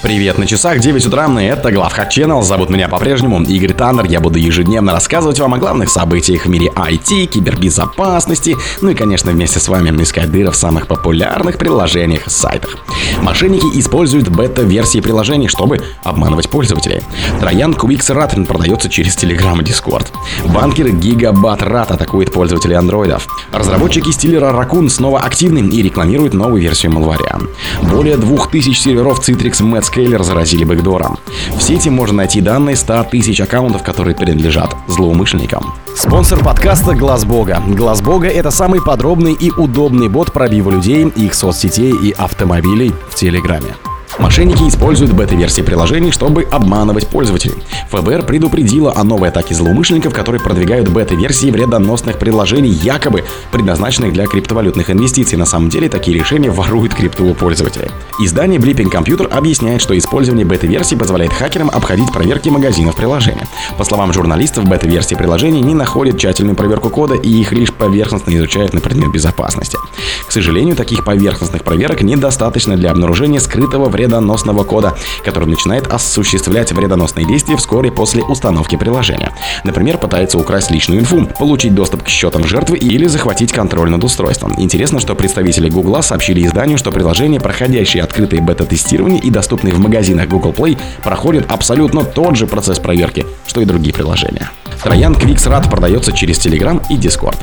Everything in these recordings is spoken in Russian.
Привет на часах, 9 утра, и это Главхак Channel. Зовут меня по-прежнему Игорь Таннер. Я буду ежедневно рассказывать вам о главных событиях в мире IT, кибербезопасности, ну и, конечно, вместе с вами искать дыры в самых популярных приложениях и сайтах. Мошенники используют бета-версии приложений, чтобы обманывать пользователей. Троян QuickSRAT продается через Telegram и Discord. Банкер Gigabat Rat атакует пользователей андроидов. Разработчики стилера Raccoon снова активны и рекламируют новую версию Malware. Более 2000 серверов Citrix Mets Scaler заразили бэкдором. В сети можно найти данные 100 тысяч аккаунтов, которые принадлежат злоумышленникам. Спонсор подкаста Глаз Бога. Глаз Бога это самый подробный и удобный бот пробива людей, их соцсетей и автомобилей в Телеграме. Мошенники используют бета-версии приложений, чтобы обманывать пользователей. ФБР предупредила о новой атаке злоумышленников, которые продвигают бета-версии вредоносных приложений, якобы предназначенных для криптовалютных инвестиций. На самом деле такие решения воруют крипту у пользователей. Издание Blipping Computer объясняет, что использование бета-версий позволяет хакерам обходить проверки магазинов приложения. По словам журналистов, бета-версии приложений не находят тщательную проверку кода и их лишь поверхностно изучают на предмет безопасности. К сожалению, таких поверхностных проверок недостаточно для обнаружения скрытого вреда вредоносного кода, который начинает осуществлять вредоносные действия вскоре после установки приложения. Например, пытается украсть личную инфу, получить доступ к счетам жертвы или захватить контроль над устройством. Интересно, что представители Google сообщили изданию, что приложения, проходящие открытые бета-тестирование и доступные в магазинах Google Play, проходят абсолютно тот же процесс проверки, что и другие приложения. Троян QuicksRAT продается через Telegram и Discord.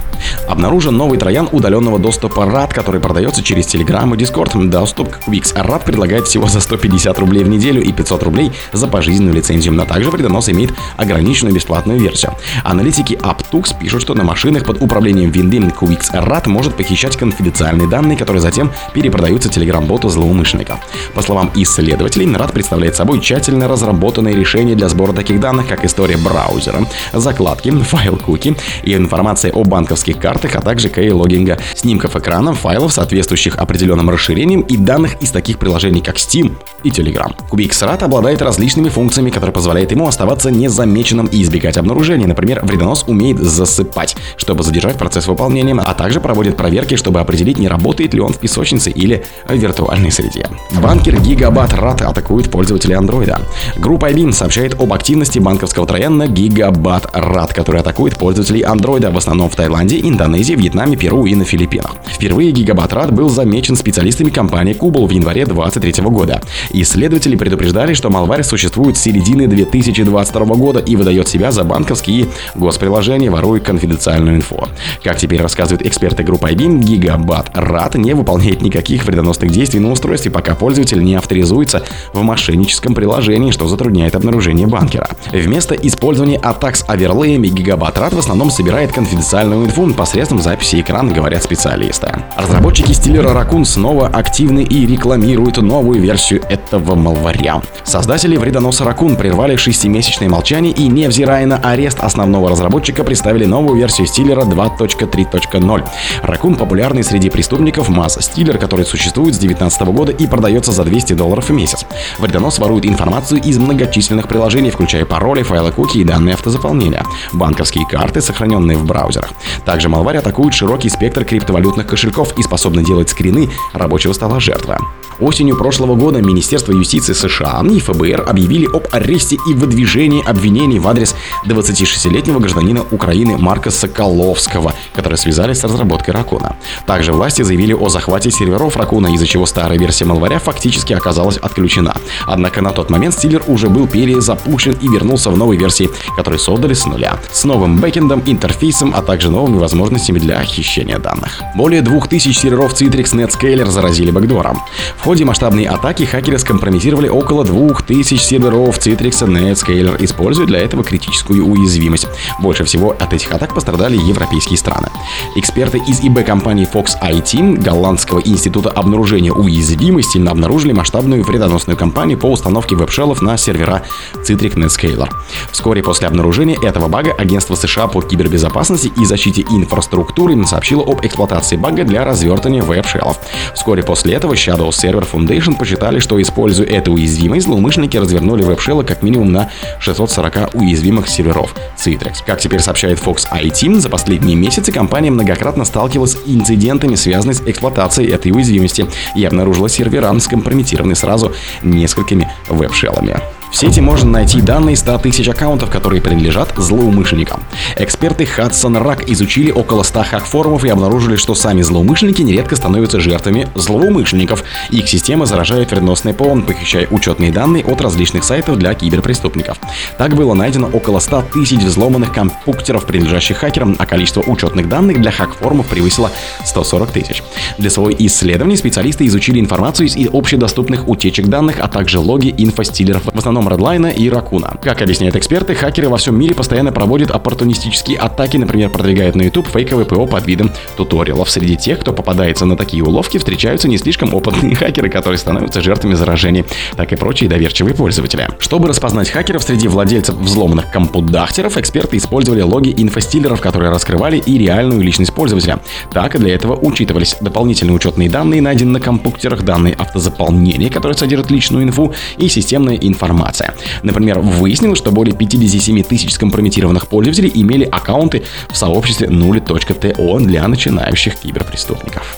Обнаружен новый троян удаленного доступа RAT, который продается через Telegram и Discord. Доступ к QuicksRAT предлагает всего 150 рублей в неделю и 500 рублей за пожизненную лицензию, но также вредонос имеет ограниченную бесплатную версию. Аналитики Aptux пишут, что на машинах под управлением винды QuicksRAT может похищать конфиденциальные данные, которые затем перепродаются Telegram-боту злоумышленника. По словам исследователей, RAT представляет собой тщательно разработанное решение для сбора таких данных, как история браузера, закладки, файл куки и информация о банковских картах, а также кей-логинга, снимков экрана, файлов, соответствующих определенным расширениям и данных из таких приложений, как Steam и Telegram. Кубик SRAT обладает различными функциями, которые позволяют ему оставаться незамеченным и избегать обнаружения. Например, вредонос умеет засыпать, чтобы задержать процесс выполнения, а также проводит проверки, чтобы определить, не работает ли он в песочнице или в виртуальной среде. Банкер Гигабат RAT атакует пользователей Android. Группа IBM сообщает об активности банковского трояна Гигабат RAT, который атакует пользователей Android в основном в Таиланде, Индонезии, Вьетнаме, Перу и на Филиппинах. Впервые Гигабат RAT был замечен специалистами компании Kubel в январе 2023 года. Исследователи предупреждали, что Malware существует с середины 2022 года и выдает себя за банковские госприложения, воруя конфиденциальную инфо. Как теперь рассказывают эксперты группы IBM, Гигабат RAT не выполняет никаких вредоносных действий на устройстве, пока пользователь не авторизуется в мошенническом приложении, что затрудняет обнаружение банкера. Вместо использования атак с оверлеями Гигабат RAT в основном собирает конфиденциальную инфу посредством записи экрана, говорят специалисты. Разработчики стилера Raccoon снова активны и рекламируют новую версию этого малваря. Создатели вредоноса Raccoon прервали шестимесячное молчание и, невзирая на арест основного разработчика, представили новую версию стилера 2.3.0. Raccoon популярный среди преступников масс стилер, который существует с 2019 года и продается за 200 долларов в месяц. Вредонос ворует информацию из многочисленных приложений, включая пароли, файлы куки и данные автозаполнения, банковские карты, сохраненные в браузерах. Также Malware атакует широкий спектр криптовалютных кошельков и способны делать скрины рабочего стола жертвы. Осенью прошлого года Министерство юстиции США и ФБР объявили об аресте и выдвижении обвинений в адрес 26-летнего гражданина Украины Марка Соколовского, которые связались с разработкой Ракуна. Также власти заявили о захвате серверов Ракуна, из-за чего старая версия Malware фактически оказалась отключена. Однако на тот момент стилер уже был перезапущен и вернулся в новой версии, которую создали с нуля, с новым бэкэндом, интерфейсом, а также новыми возможностями для хищения данных. Более 2000 серверов Citrix NetScaler заразили бэкдором. В ходе масштабной атаки хакеры скомпрометировали около 2000 серверов Citrix NetScaler, используя для этого критическую уязвимость. Больше всего от этих атак пострадали европейские страны. Эксперты из ИБ-компании Fox IT, Голландского института обнаружения уязвимости, обнаружили масштабную вредоносную кампанию по установке веб-шеллов на сервера Citrix NetScaler. Вскоре после обнаружения этого бага агентство США по кибербезопасности и защите инфраструктуры сообщило об эксплуатации бага для развертывания веб-шеллов. Вскоре после этого Shadow Server Foundation посчитали, что используя эту уязвимость, злоумышленники развернули веб-шеллы как минимум на 640 уязвимых серверов Citrix. Как теперь сообщает Fox IT, за последние месяцы компания многократно сталкивалась с инцидентами, связанными с эксплуатацией этой уязвимости, и обнаружила сервера, скомпрометированные сразу несколькими веб-шеллами. В сети можно найти данные 100 тысяч аккаунтов, которые принадлежат злоумышленникам. Эксперты Hudson Rack изучили около 100 хак-форумов и обнаружили, что сами злоумышленники нередко становятся жертвами злоумышленников. Их система заражает вредоносный ПО, похищая учетные данные от различных сайтов для киберпреступников. Так было найдено около 100 тысяч взломанных компьютеров, принадлежащих хакерам, а количество учетных данных для хак-форумов превысило 140 тысяч. Для своего исследования специалисты изучили информацию из общедоступных утечек данных, а также логи инфостилеров, в основном основном Redline и Raccoon. Как объясняют эксперты, хакеры во всем мире постоянно проводят оппортунистические атаки, например, продвигают на YouTube фейковые ПО под видом туториалов. Среди тех, кто попадается на такие уловки, встречаются не слишком опытные хакеры, которые становятся жертвами заражений, так и прочие доверчивые пользователи. Чтобы распознать хакеров среди владельцев взломанных компудахтеров, эксперты использовали логи инфостилеров, которые раскрывали и реальную личность пользователя. Так и для этого учитывались дополнительные учетные данные, найденные на компьютерах, данные автозаполнения, которые содержат личную инфу, и системная информация информация. Например, выяснилось, что более 57 тысяч скомпрометированных пользователей имели аккаунты в сообществе nuli.to для начинающих киберпреступников.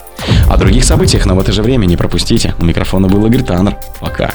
О других событиях, но в это же время не пропустите. У микрофона был Игорь Таннер. Пока.